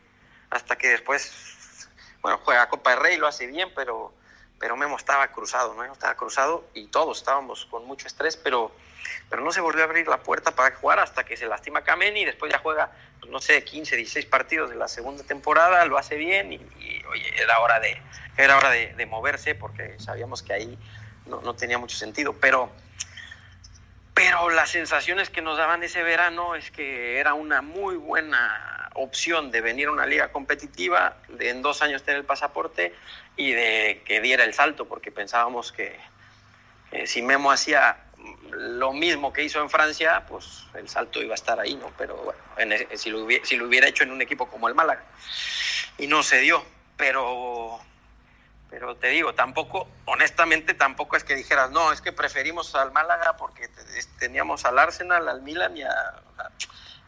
hasta que después, bueno, juega Copa de Rey, lo hace bien, pero, pero Memo estaba cruzado, ¿no? Estaba cruzado y todos estábamos con mucho estrés, pero, pero no se volvió a abrir la puerta para jugar hasta que se lastima Kameni y después ya juega, pues, no sé, 15, 16 partidos de la segunda temporada, lo hace bien y, oye, era hora de, era hora de, de moverse porque sabíamos que ahí no, no tenía mucho sentido, pero pero las sensaciones que nos daban ese verano es que era una muy buena opción de venir a una liga competitiva, de en dos años tener el pasaporte y de que diera el salto, porque pensábamos que si Memo hacía lo mismo que hizo en Francia, pues el salto iba a estar ahí, ¿no? Pero bueno, si, lo hubiera, si lo hubiera hecho en un equipo como el Málaga. Y no se dio, pero pero te digo, tampoco, honestamente, tampoco es que dijeras, no, es que preferimos al Málaga porque teníamos al Arsenal, al Milan y a,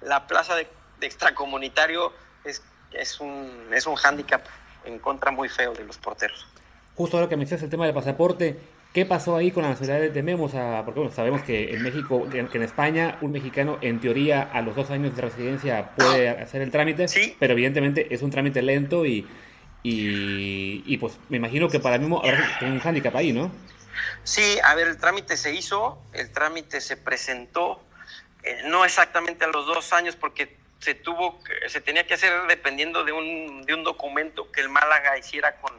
la plaza de, extracomunitario es, es, un, es un hándicap en contra muy feo de los porteros. Justo ahora que me mencionas el tema del pasaporte, ¿qué pasó ahí con la nacionalidad de Memo? porque bueno, sabemos que en México, que en España, un mexicano en teoría a los dos años de residencia puede hacer el trámite, ¿Sí? pero evidentemente es un trámite lento y y, pues me imagino que para mí habrá un hándicap ahí, ¿no? Sí, a ver, el trámite se hizo, el trámite se presentó, eh, no exactamente a los dos años, porque se tuvo, se tenía que hacer dependiendo de un, de un documento que el Málaga hiciera con,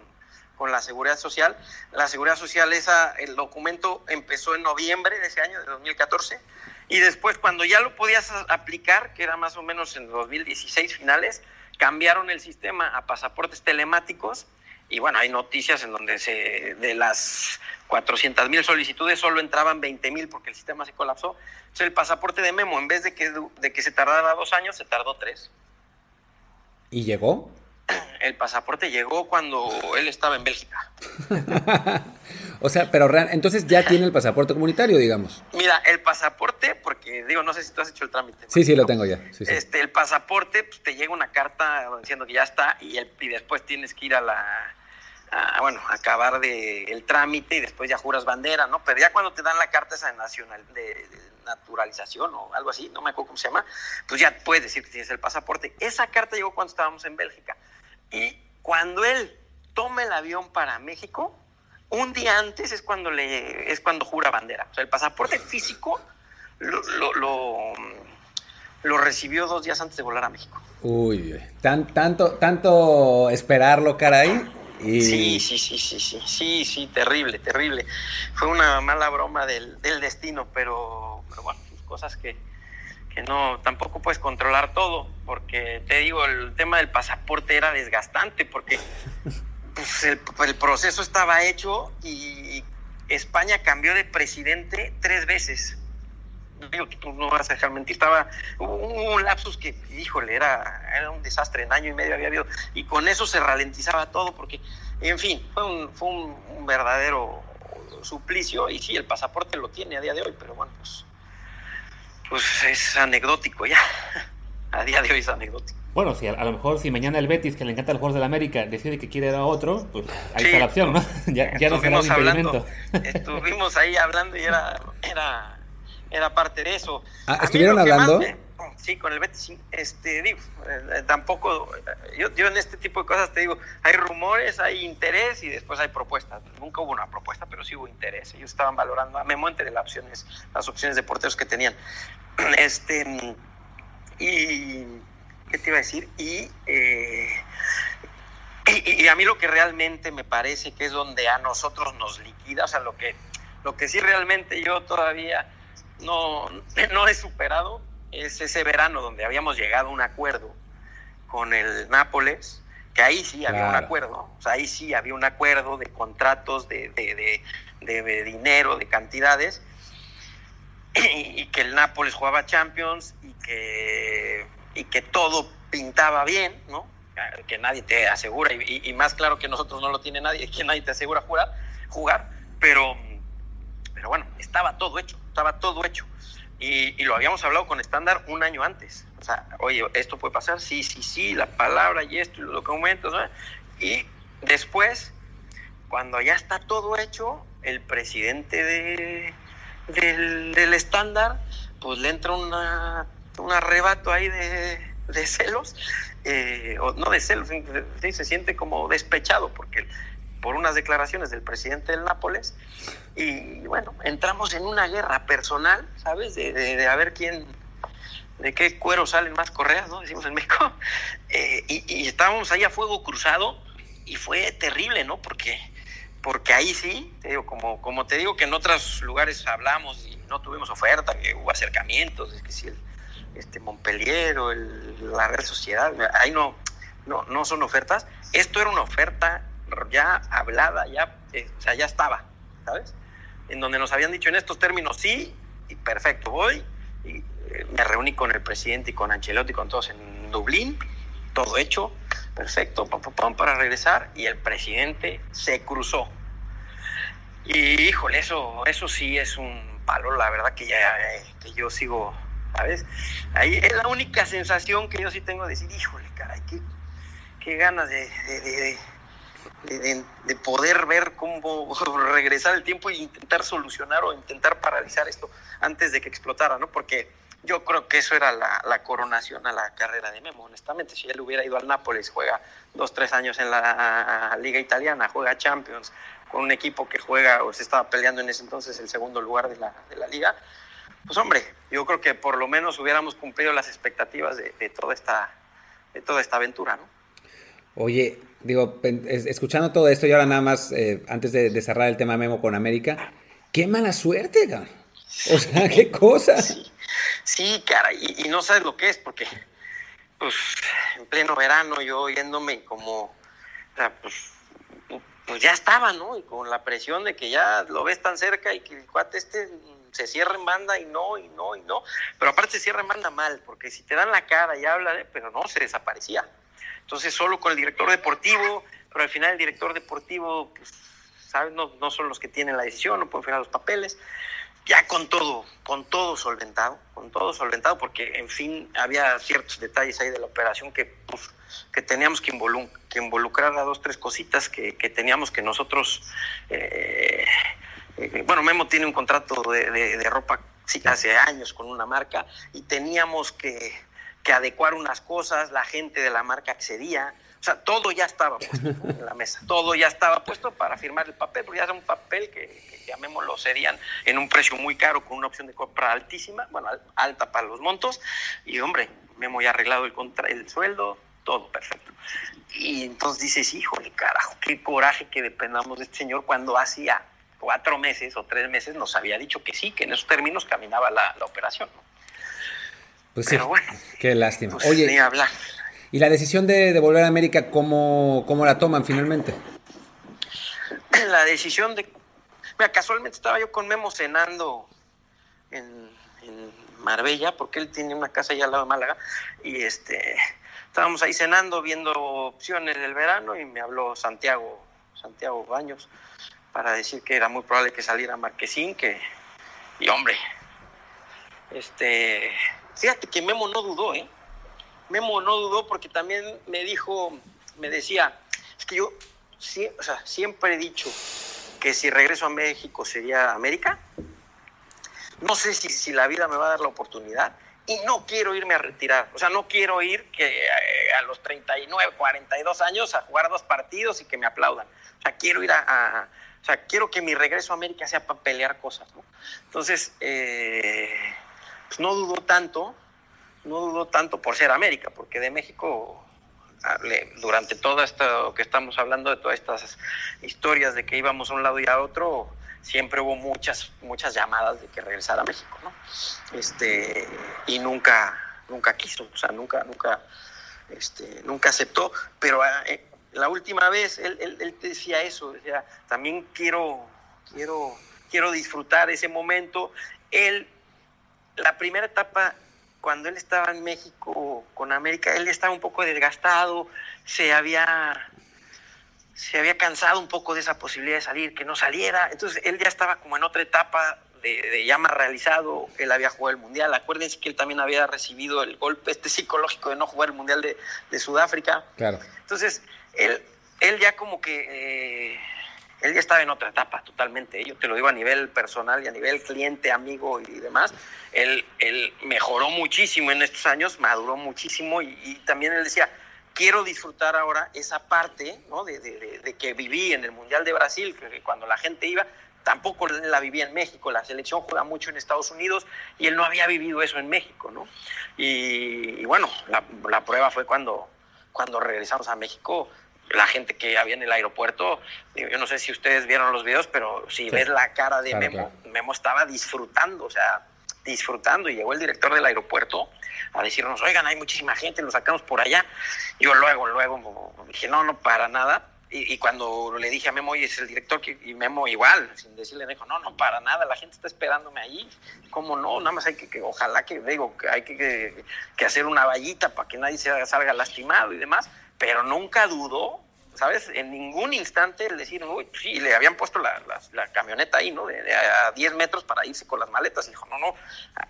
con la Seguridad Social. La Seguridad Social, esa, el documento empezó en noviembre de ese año, de 2014, y después cuando ya lo podías aplicar, que era más o menos en 2016 finales, cambiaron el sistema a pasaportes telemáticos y bueno, hay noticias en donde se, de las 400 mil solicitudes solo entraban 20 mil porque el sistema se colapsó. Entonces el pasaporte de Memo, en vez de que, de que se tardara dos años, se tardó tres. ¿Y llegó? El pasaporte llegó cuando él estaba en Bélgica. o sea, pero entonces ya tiene el pasaporte comunitario, digamos. Mira, el pasaporte, porque digo, no sé si tú has hecho el trámite. Sí, sí, lo tengo ya. Este, el pasaporte, pues te llega una carta diciendo que ya está y, el, y después tienes que ir a la, bueno, acabar de el trámite y después ya juras bandera, ¿no? Pero ya cuando te dan la carta esa nacional de, naturalización o algo así, no me acuerdo cómo se llama, pues ya puedes decir que tienes el pasaporte. Esa carta llegó cuando estábamos en Bélgica. Y cuando él toma el avión para México, un día antes es cuando le es cuando jura bandera. O sea, el pasaporte físico lo, lo, lo, recibió dos días antes de volar a México. Uy, tan, tanto, tanto esperarlo, caray. Y... Sí, sí, sí, sí, sí, sí, sí, terrible, terrible. Fue una mala broma del, del destino, pero, pero bueno, cosas que, que no, tampoco puedes controlar todo, porque te digo, el tema del pasaporte era desgastante, porque pues, el, proceso estaba hecho y España cambió de presidente tres veces. Digo, tú no vas a dejar mentir, estaba un, lapsus que, híjole, era, era un desastre, en año y medio había habido, y con eso se ralentizaba todo, porque, en fin, fue un, fue un verdadero suplicio, y sí, el pasaporte lo tiene a día de hoy, pero bueno, pues pues es anecdótico ya. a día de hoy es anecdótico. Bueno, si a, lo mejor si mañana el Betis, que le encanta el jugador de la América, decide que quiere a otro, pues ahí está la opción, ¿no? ya, ya no será un impedimento. Estuvimos ahí hablando y era, era, era parte de eso. Ah, ¿Estuvieron hablando? sí, con el Betis, este, digo, eh, tampoco, yo, yo en este tipo de cosas te digo, hay rumores, hay interés y después hay propuestas. Nunca hubo una propuesta, pero sí hubo interés. Ellos estaban valorando a Memo entre las opciones, las opciones de porteros que tenían. Este, y, ¿qué te iba a decir? Eh, y, y, a mí lo que realmente me parece que es donde a nosotros nos liquida, o sea, lo que, lo que sí realmente yo todavía no, no he superado es ese verano donde habíamos llegado a un acuerdo con el Nápoles, que ahí sí había un acuerdo, o sea, ahí sí había un acuerdo de contratos, de, de, dinero, de cantidades, y, que el Nápoles jugaba Champions y que, y que todo pintaba bien, ¿no? Que nadie te asegura, y, más claro que nosotros no lo tiene nadie, que nadie te asegura jugar, jugar pero, pero bueno, estaba todo hecho, estaba todo hecho. Y, lo habíamos hablado con estándar un año antes. O sea, oye, esto puede pasar, sí, sí, sí, la palabra y esto y los documentos. Y después, cuando ya está todo hecho, el presidente de, del, estándar, pues le entra una, un arrebato ahí de, celos, eh, o no de celos, se siente como despechado, porque por unas declaraciones del presidente del Nápoles. Y bueno, entramos en una guerra personal, ¿sabes? De, de, a ver quién, de qué cuero salen más correas, ¿no? Decimos en México. Eh, y, estábamos ahí a fuego cruzado y fue terrible, ¿no? Porque, porque ahí sí, te digo, como, como te digo que en otros lugares hablamos y no tuvimos oferta, que hubo acercamientos, es que si el este Montpellier o el, la Real Sociedad, ahí no, no, no son ofertas. Esto era una oferta ya hablada, ya, eh, o sea, ya estaba, ¿sabes? En donde nos habían dicho en estos términos sí, y perfecto, voy, y eh, me reuní con el presidente y con Ancelotti, con todos en Dublín, todo hecho, perfecto, pam, para regresar, y el presidente se cruzó. Y híjole, eso, eso sí es un palo, la verdad que ya eh, que yo sigo, ¿sabes? Ahí es la única sensación que yo sí tengo de decir, híjole, caray, qué, qué ganas de, de, poder ver cómo regresar el tiempo e intentar solucionar o intentar paralizar esto antes de que explotara, ¿no? Porque yo creo que eso era la, coronación a la carrera de Memo, honestamente. Si él hubiera ido al Nápoles, juega dos, tres años en la Liga Italiana, juega Champions, con un equipo que juega o se estaba peleando en ese entonces el segundo lugar de la, de la liga, pues hombre, yo creo que por lo menos hubiéramos cumplido las expectativas de, de toda, esta, de toda esta aventura, ¿no? Oye, digo, escuchando todo esto y ahora nada más, eh, antes de, cerrar el tema Memo con América, qué mala suerte, cabrón. O sea, qué cosa. Sí, cara, y, no sabes lo que es, porque, pues, en pleno verano yo yéndome como, o sea, pues, pues ya estaba, ¿no? Y con la presión de que ya lo ves tan cerca y que el cuate este se cierra en banda y no, y no, y no. Pero aparte se cierra en banda mal, porque si te dan la cara y habla, pero no, se desaparecía. Entonces, solo con el director deportivo, pero al final el director deportivo, pues, ¿sabes? No, no son los que tienen la decisión, no pueden firmar los papeles. Ya con todo, con todo solventado, con todo solventado, porque en fin había ciertos detalles ahí de la operación que, pues, que teníamos que, que involucrar a dos, tres cositas que, que teníamos que nosotros, eh, eh, bueno, Memo tiene un contrato de, de, de ropa sí, hace años con una marca y teníamos que, que adecuar unas cosas, la gente de la marca accedía, o sea, todo ya estaba puesto en la mesa, todo ya estaba puesto para firmar el papel, porque ya era un papel que, que llamémoslo, serían en un precio muy caro, con una opción de compra altísima, bueno, alta para los montos, y hombre, Memo ya arreglado el, contra, el sueldo, todo perfecto. Y entonces dices, híjole, carajo, qué coraje que dependamos de este señor cuando hacía cuatro meses o tres meses nos había dicho que sí, que en esos términos caminaba la, la operación. ¿no? Pues sí, bueno, qué lástima. Pues Oye, hablar. ¿y la decisión de, volver a América, cómo, cómo la toman finalmente? La decisión de... Mira, casualmente estaba yo con Memo cenando en, Marbella, porque él tiene una casa allá al lado de Málaga, y este estábamos ahí cenando, viendo opciones del verano, y me habló Santiago, Santiago Baños, para decir que era muy probable que saliera Marquesín, que, y hombre, este, Fíjate que Memo no dudó, ¿eh? Memo no dudó porque también me dijo, me decía, es que yo siempre he dicho que si regreso a México sería América. No sé si, si la vida me va a dar la oportunidad y no quiero irme a retirar. O sea, no quiero ir que eh, a los 39, 42 años a jugar dos partidos y que me aplaudan. O sea, quiero ir a o sea, quiero que mi regreso a América sea para pelear cosas, ¿no? Entonces, eh, pues no dudo tanto, no dudo tanto por ser América, porque de México, durante todo esto que estamos hablando, de todas estas historias de que íbamos a un lado y a otro, siempre hubo muchas, muchas llamadas de que regresara a México, ¿no? Este, y nunca, nunca quiso, o sea, nunca, nunca, este, nunca aceptó, pero eh, la última vez él, él, decía eso, decía, también quiero, quiero, quiero disfrutar ese momento. Él, la primera etapa, cuando él estaba en México con América, él estaba un poco desgastado, se había, se había cansado un poco de esa posibilidad de salir, que no saliera. Entonces él ya estaba como en otra etapa de, de, ya más realizado, él había jugado el Mundial. Acuérdense que él también había recibido el golpe este psicológico de no jugar el Mundial de, de Sudáfrica. Claro. Entonces, él, él ya como que, eh, él ya estaba en otra etapa totalmente, yo te lo digo a nivel personal y a nivel cliente, amigo y demás, él, él mejoró muchísimo en estos años, maduró muchísimo y, también él decía, quiero disfrutar ahora esa parte ¿no? de, de, que viví en el Mundial de Brasil, que cuando la gente iba, tampoco la vivía en México, la selección juega mucho en Estados Unidos y él no había vivido eso en México, ¿no? Y, bueno, la, la, prueba fue cuando, cuando regresamos a México, la gente que había en el aeropuerto, yo no sé si ustedes vieron los videos, pero si ves la cara de Memo, Memo estaba disfrutando, o sea, disfrutando y llegó el director del aeropuerto a decirnos, oigan, hay muchísima gente, lo sacamos por allá. Yo luego, luego dije, no, no, para nada. Y, cuando le dije a Memo, oye, es el director, y Memo igual, sin decirle, dijo, no, no, para nada, la gente está esperándome ahí. ¿Cómo no? Nada más hay que, ojalá que, digo, que hay que, que, hacer una vallita para que nadie se salga lastimado y demás. Pero nunca dudó ¿sabes? En ningún instante el decir, uy, sí, le habían puesto la, la, camioneta ahí, ¿no? De, a 10 metros para irse con las maletas. Dijo, no, no,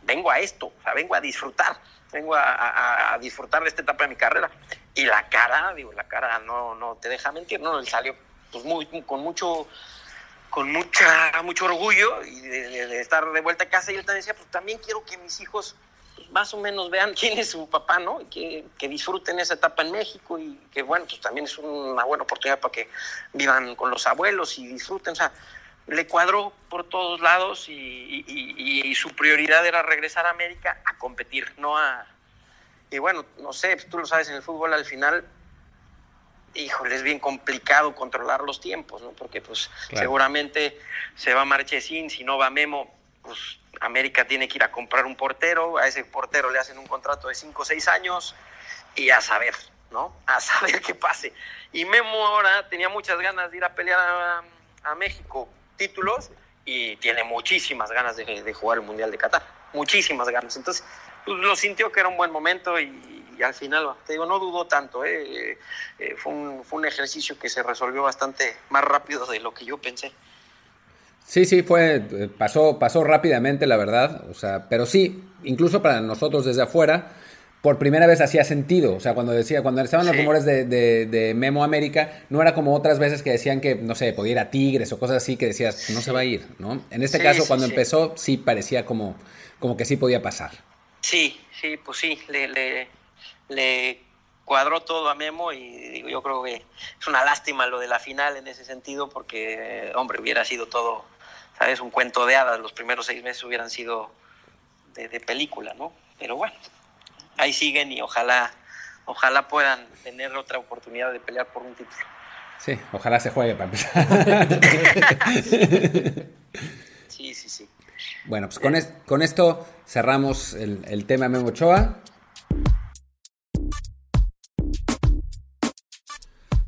vengo a esto, o sea, vengo a disfrutar, vengo a, a, disfrutar de esta etapa de mi carrera. Y la cara, digo, la cara no, no te deja mentir, ¿no? Él salió pues muy, con mucho con mucha, mucho orgullo y de, de, estar de vuelta a casa y él también decía, pues también quiero que mis hijos más o menos vean quién es su papá, ¿no? Y que, que, disfruten esa etapa en México y que, bueno, pues también es una buena oportunidad para que vivan con los abuelos y disfruten. O sea, le cuadró por todos lados y, y, su prioridad era regresar a América a competir, no a... Y bueno, no sé, tú lo sabes, en el fútbol al final, híjole, es bien complicado controlar los tiempos, ¿no? Porque pues seguramente se va Marchesín, si no va Memo, pues América tiene que ir a comprar un portero, a ese portero le hacen un contrato de 5 o 6 años y a saber, ¿no? A saber qué pase. Y Memo ahora tenía muchas ganas de ir a pelear a, México títulos y tiene muchísimas ganas de, jugar el Mundial de Qatar, muchísimas ganas. Entonces, pues, lo sintió que era un buen momento y, al final, te digo, no dudó tanto, ¿eh? Eh, fue, un, fue un ejercicio que se resolvió bastante más rápido de lo que yo pensé. Sí, sí, fue, eh, pasó, pasó rápidamente, la verdad. O sea, pero sí, incluso para nosotros desde afuera, por primera vez hacía sentido. O sea, cuando decía, cuando estaban los rumores de, de, Memo América, no era como otras veces que decían que, no sé, podía ir a Tigres o cosas así que decías, no se va a ir, ¿no? En este caso, cuando empezó, sí parecía como, como que sí podía pasar. Sí, sí, pues sí, le, le, le cuadró todo a Memo y yo creo que es una lástima lo de la final en ese sentido porque, hombre, hubiera sido todo ¿sabes? Un cuento de hadas, los primeros seis meses hubieran sido de, película, ¿no? Pero bueno, ahí siguen y ojalá, ojalá puedan tener otra oportunidad de pelear por un título. Sí, ojalá se juegue para empezar. sí, sí, sí. Bueno, pues con, con esto cerramos el, el tema Memo Ochoa.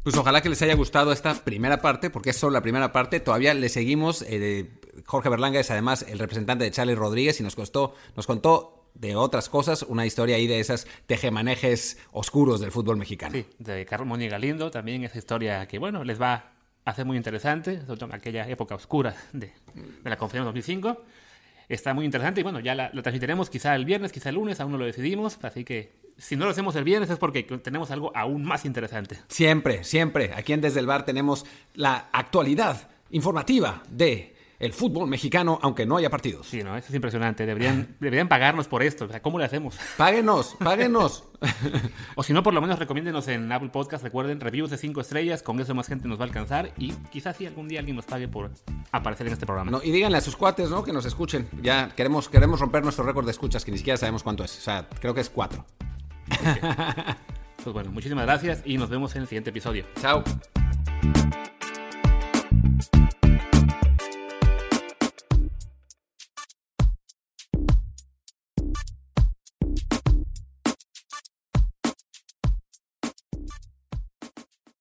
Pues ojalá que les haya gustado esta primera parte, porque es solo la primera parte. Todavía le seguimos. Eh, Jorge Berlanga es además el representante de Charlie Rodríguez y nos, costó, nos contó de otras cosas, una historia ahí de esas tejemanejes oscuros del fútbol mexicano. Sí, de Carlos Moni Galindo, también esa historia que, bueno, les va a hacer muy interesante, sobre todo en aquella época oscura de, de la conferencia 2005. Está muy interesante y bueno, ya la, transmitiremos quizá el viernes, quizá el lunes, aún no lo decidimos, así que si no lo hacemos el viernes es porque tenemos algo aún más interesante. Siempre, siempre. Aquí en Desde el Bar tenemos la actualidad informativa de el fútbol mexicano, aunque no haya partidos. Sí, no, eso es impresionante. Deberían, deberían pagarnos por esto. O sea, ¿cómo le hacemos? Páguenos, páguenos. o si no, por lo menos recomiéndenos en Apple Podcast. Recuerden, reviews de 5 estrellas. Con eso más gente nos va a alcanzar. Y quizás si algún día alguien nos pague por aparecer en este programa. No, y díganle a sus cuates, ¿no? Que nos escuchen. Ya queremos, queremos romper nuestro récord de escuchas, que ni siquiera sabemos cuánto es. O sea, creo que es 4. Pues bueno, muchísimas gracias y nos vemos en el siguiente episodio. Chao.